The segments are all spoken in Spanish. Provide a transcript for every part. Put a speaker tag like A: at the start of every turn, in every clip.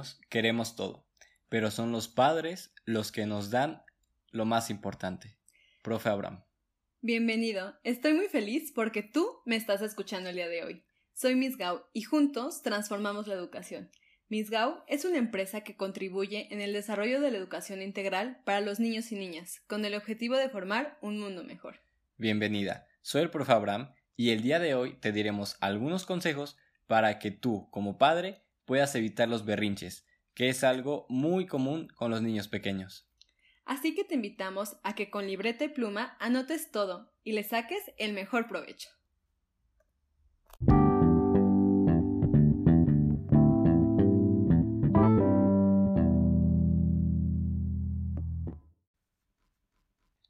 A: niños queremos todo, pero son los padres los que nos dan lo más importante. Profe Abraham.
B: Bienvenido, estoy muy feliz porque tú me estás escuchando el día de hoy. Soy Miss Gao y juntos transformamos la educación. Miss Gao es una empresa que contribuye en el desarrollo de la educación integral para los niños y niñas, con el objetivo de formar un mundo mejor.
A: Bienvenida, soy el profe Abraham y el día de hoy te diremos algunos consejos para que tú, como padre, puedas evitar los berrinches, que es algo muy común con los niños pequeños.
B: Así que te invitamos a que con libreta y pluma anotes todo y le saques el mejor provecho.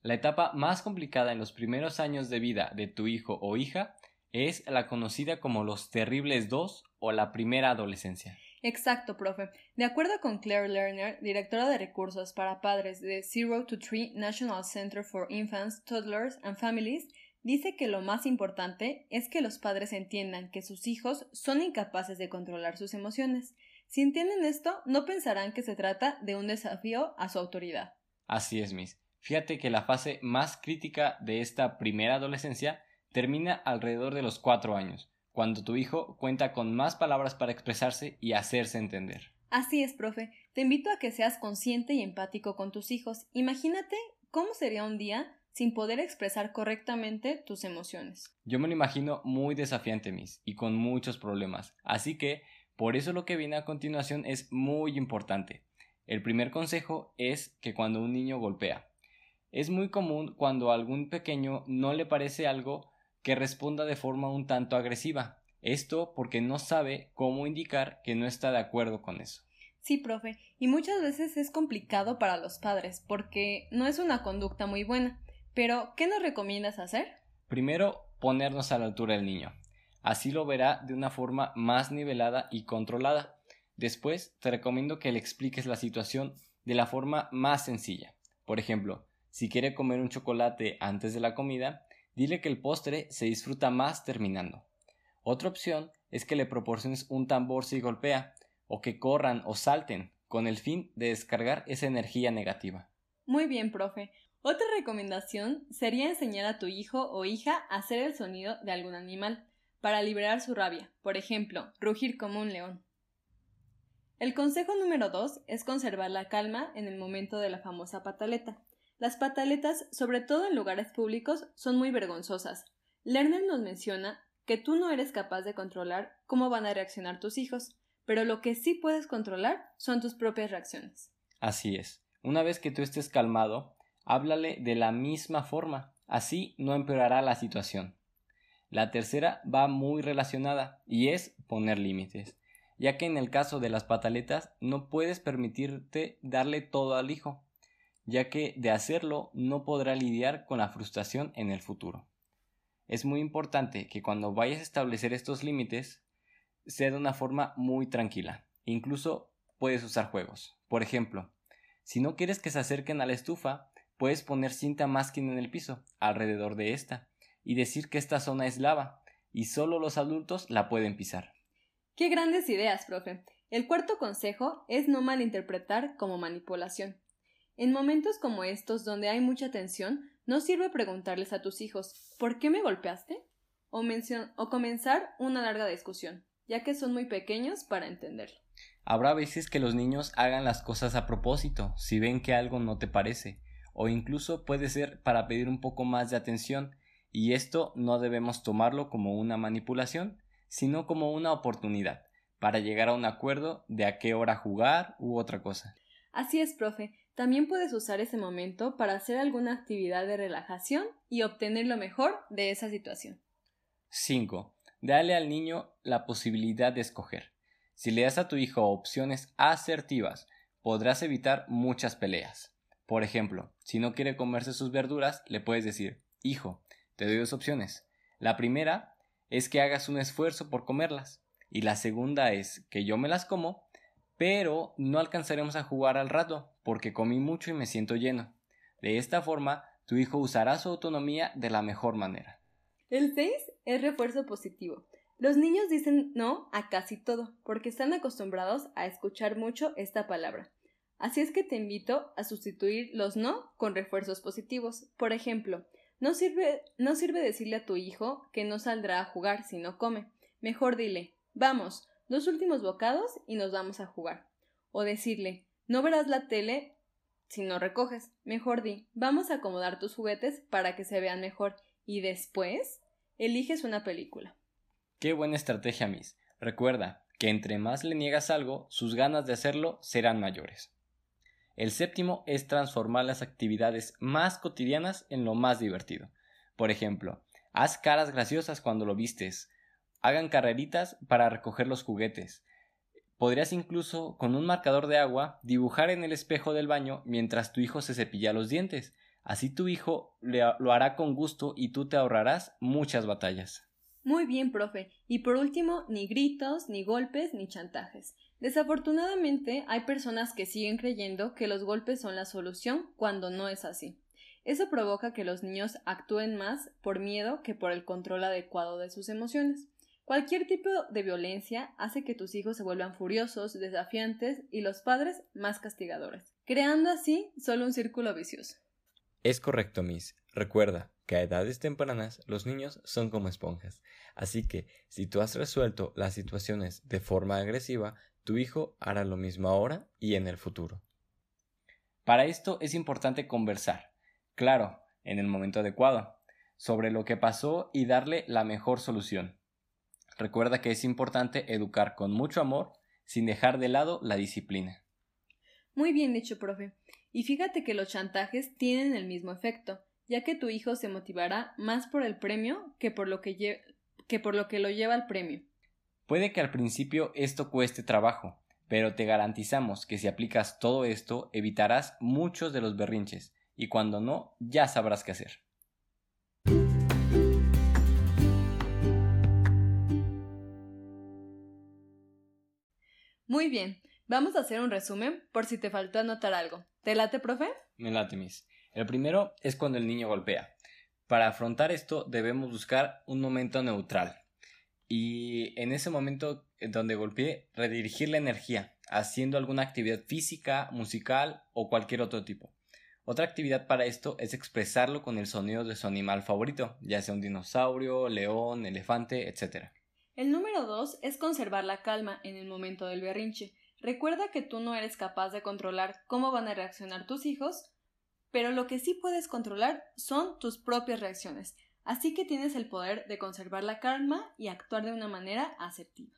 A: La etapa más complicada en los primeros años de vida de tu hijo o hija es la conocida como los terribles dos o la primera adolescencia.
B: Exacto, profe. De acuerdo con Claire Lerner, directora de recursos para padres de Zero to Three National Center for Infants, Toddlers and Families, dice que lo más importante es que los padres entiendan que sus hijos son incapaces de controlar sus emociones. Si entienden esto, no pensarán que se trata de un desafío a su autoridad.
A: Así es, Miss. Fíjate que la fase más crítica de esta primera adolescencia termina alrededor de los cuatro años, cuando tu hijo cuenta con más palabras para expresarse y hacerse entender.
B: Así es, profe. Te invito a que seas consciente y empático con tus hijos. Imagínate cómo sería un día sin poder expresar correctamente tus emociones.
A: Yo me lo imagino muy desafiante, Miss, y con muchos problemas. Así que, por eso lo que viene a continuación es muy importante. El primer consejo es que cuando un niño golpea, es muy común cuando a algún pequeño no le parece algo que responda de forma un tanto agresiva. Esto porque no sabe cómo indicar que no está de acuerdo con eso.
B: Sí, profe, y muchas veces es complicado para los padres porque no es una conducta muy buena. Pero, ¿qué nos recomiendas hacer?
A: Primero, ponernos a la altura del niño. Así lo verá de una forma más nivelada y controlada. Después, te recomiendo que le expliques la situación de la forma más sencilla. Por ejemplo, si quiere comer un chocolate antes de la comida, dile que el postre se disfruta más terminando. Otra opción es que le proporciones un tambor si golpea, o que corran o salten, con el fin de descargar esa energía negativa.
B: Muy bien, profe. Otra recomendación sería enseñar a tu hijo o hija a hacer el sonido de algún animal para liberar su rabia, por ejemplo, rugir como un león. El consejo número dos es conservar la calma en el momento de la famosa pataleta. Las pataletas, sobre todo en lugares públicos, son muy vergonzosas. Lerner nos menciona que tú no eres capaz de controlar cómo van a reaccionar tus hijos, pero lo que sí puedes controlar son tus propias reacciones.
A: Así es. Una vez que tú estés calmado, háblale de la misma forma, así no empeorará la situación. La tercera va muy relacionada y es poner límites, ya que en el caso de las pataletas no puedes permitirte darle todo al hijo, ya que de hacerlo no podrá lidiar con la frustración en el futuro. Es muy importante que cuando vayas a establecer estos límites sea de una forma muy tranquila. Incluso puedes usar juegos. Por ejemplo, si no quieres que se acerquen a la estufa, puedes poner cinta masking en el piso, alrededor de esta, y decir que esta zona es lava, y solo los adultos la pueden pisar.
B: ¡Qué grandes ideas, profe! El cuarto consejo es no malinterpretar como manipulación. En momentos como estos, donde hay mucha tensión, no sirve preguntarles a tus hijos ¿por qué me golpeaste? o, o comenzar una larga discusión, ya que son muy pequeños para entenderlo.
A: Habrá veces que los niños hagan las cosas a propósito, si ven que algo no te parece, o incluso puede ser para pedir un poco más de atención, y esto no debemos tomarlo como una manipulación, sino como una oportunidad para llegar a un acuerdo de a qué hora jugar u otra cosa.
B: Así es, profe. También puedes usar ese momento para hacer alguna actividad de relajación y obtener lo mejor de esa situación.
A: 5. Dale al niño la posibilidad de escoger. Si le das a tu hijo opciones asertivas, podrás evitar muchas peleas. Por ejemplo, si no quiere comerse sus verduras, le puedes decir, hijo, te doy dos opciones. La primera es que hagas un esfuerzo por comerlas. Y la segunda es que yo me las como pero no alcanzaremos a jugar al rato porque comí mucho y me siento lleno. De esta forma, tu hijo usará su autonomía de la mejor manera.
B: El 6 es refuerzo positivo. Los niños dicen no a casi todo, porque están acostumbrados a escuchar mucho esta palabra. Así es que te invito a sustituir los no con refuerzos positivos. Por ejemplo, no sirve, no sirve decirle a tu hijo que no saldrá a jugar si no come. Mejor dile, vamos, dos últimos bocados y nos vamos a jugar. O decirle, no verás la tele si no recoges. Mejor di, vamos a acomodar tus juguetes para que se vean mejor y después eliges una película.
A: Qué buena estrategia, Miss. Recuerda que entre más le niegas algo, sus ganas de hacerlo serán mayores. El séptimo es transformar las actividades más cotidianas en lo más divertido. Por ejemplo, haz caras graciosas cuando lo vistes, hagan carreritas para recoger los juguetes. Podrías incluso, con un marcador de agua, dibujar en el espejo del baño mientras tu hijo se cepilla los dientes. Así tu hijo lo hará con gusto y tú te ahorrarás muchas batallas.
B: Muy bien, profe. Y por último, ni gritos, ni golpes, ni chantajes. Desafortunadamente, hay personas que siguen creyendo que los golpes son la solución cuando no es así. Eso provoca que los niños actúen más por miedo que por el control adecuado de sus emociones. Cualquier tipo de violencia hace que tus hijos se vuelvan furiosos, desafiantes y los padres más castigadores, creando así solo un círculo vicioso.
A: Es correcto, Miss. Recuerda, que a edades tempranas los niños son como esponjas. Así que si tú has resuelto las situaciones de forma agresiva, tu hijo hará lo mismo ahora y en el futuro. Para esto es importante conversar, claro, en el momento adecuado, sobre lo que pasó y darle la mejor solución. Recuerda que es importante educar con mucho amor sin dejar de lado la disciplina.
B: Muy bien dicho, profe. Y fíjate que los chantajes tienen el mismo efecto ya que tu hijo se motivará más por el premio que por lo que, que por lo, que lo lleva al premio.
A: Puede que al principio esto cueste trabajo, pero te garantizamos que si aplicas todo esto evitarás muchos de los berrinches y cuando no ya sabrás qué hacer.
B: Muy bien, vamos a hacer un resumen por si te faltó anotar algo. ¿Te late, profe?
A: Me late, Miss. El primero es cuando el niño golpea. Para afrontar esto debemos buscar un momento neutral y en ese momento donde golpee redirigir la energía haciendo alguna actividad física, musical o cualquier otro tipo. Otra actividad para esto es expresarlo con el sonido de su animal favorito, ya sea un dinosaurio, león, elefante, etc.
B: El número dos es conservar la calma en el momento del berrinche. Recuerda que tú no eres capaz de controlar cómo van a reaccionar tus hijos, pero lo que sí puedes controlar son tus propias reacciones, así que tienes el poder de conservar la calma y actuar de una manera asertiva.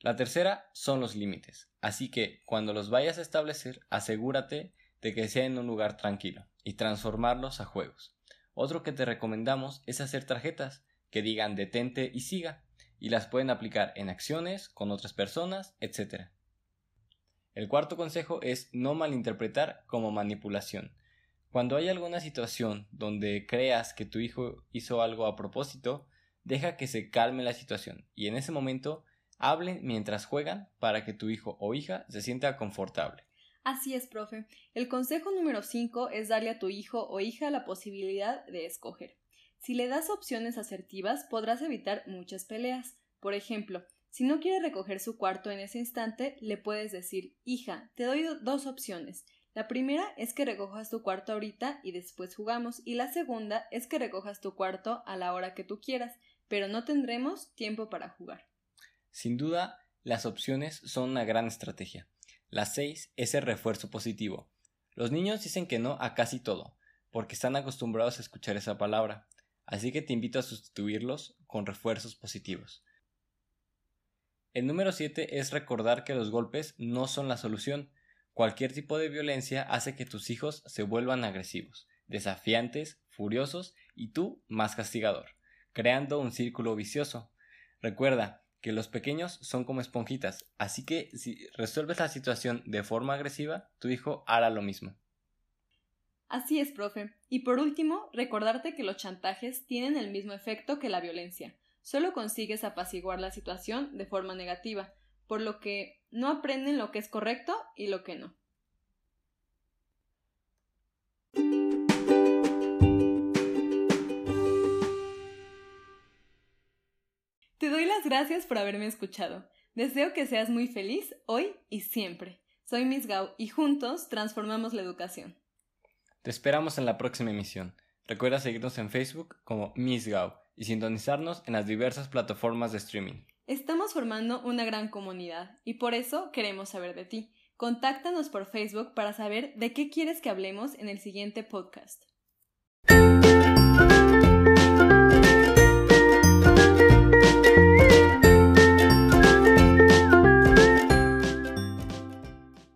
A: La tercera son los límites, así que cuando los vayas a establecer, asegúrate de que sea en un lugar tranquilo y transformarlos a juegos. Otro que te recomendamos es hacer tarjetas que digan detente y siga, y las pueden aplicar en acciones, con otras personas, etc. El cuarto consejo es no malinterpretar como manipulación. Cuando hay alguna situación donde creas que tu hijo hizo algo a propósito, deja que se calme la situación y en ese momento hablen mientras juegan para que tu hijo o hija se sienta confortable.
B: Así es, profe. El consejo número 5 es darle a tu hijo o hija la posibilidad de escoger. Si le das opciones asertivas, podrás evitar muchas peleas. Por ejemplo, si no quiere recoger su cuarto en ese instante, le puedes decir Hija, te doy dos opciones. La primera es que recojas tu cuarto ahorita y después jugamos, y la segunda es que recojas tu cuarto a la hora que tú quieras, pero no tendremos tiempo para jugar.
A: Sin duda, las opciones son una gran estrategia. La 6 es el refuerzo positivo. Los niños dicen que no a casi todo, porque están acostumbrados a escuchar esa palabra, así que te invito a sustituirlos con refuerzos positivos. El número 7 es recordar que los golpes no son la solución, Cualquier tipo de violencia hace que tus hijos se vuelvan agresivos, desafiantes, furiosos y tú más castigador, creando un círculo vicioso. Recuerda que los pequeños son como esponjitas, así que si resuelves la situación de forma agresiva, tu hijo hará lo mismo.
B: Así es, profe. Y por último, recordarte que los chantajes tienen el mismo efecto que la violencia. Solo consigues apaciguar la situación de forma negativa, por lo que no aprenden lo que es correcto y lo que no. Te doy las gracias por haberme escuchado. Deseo que seas muy feliz hoy y siempre. Soy Miss Gao y juntos transformamos la educación.
A: Te esperamos en la próxima emisión. Recuerda seguirnos en Facebook como Miss Gao y sintonizarnos en las diversas plataformas de streaming.
B: Estamos formando una gran comunidad y por eso queremos saber de ti. Contáctanos por Facebook para saber de qué quieres que hablemos en el siguiente podcast.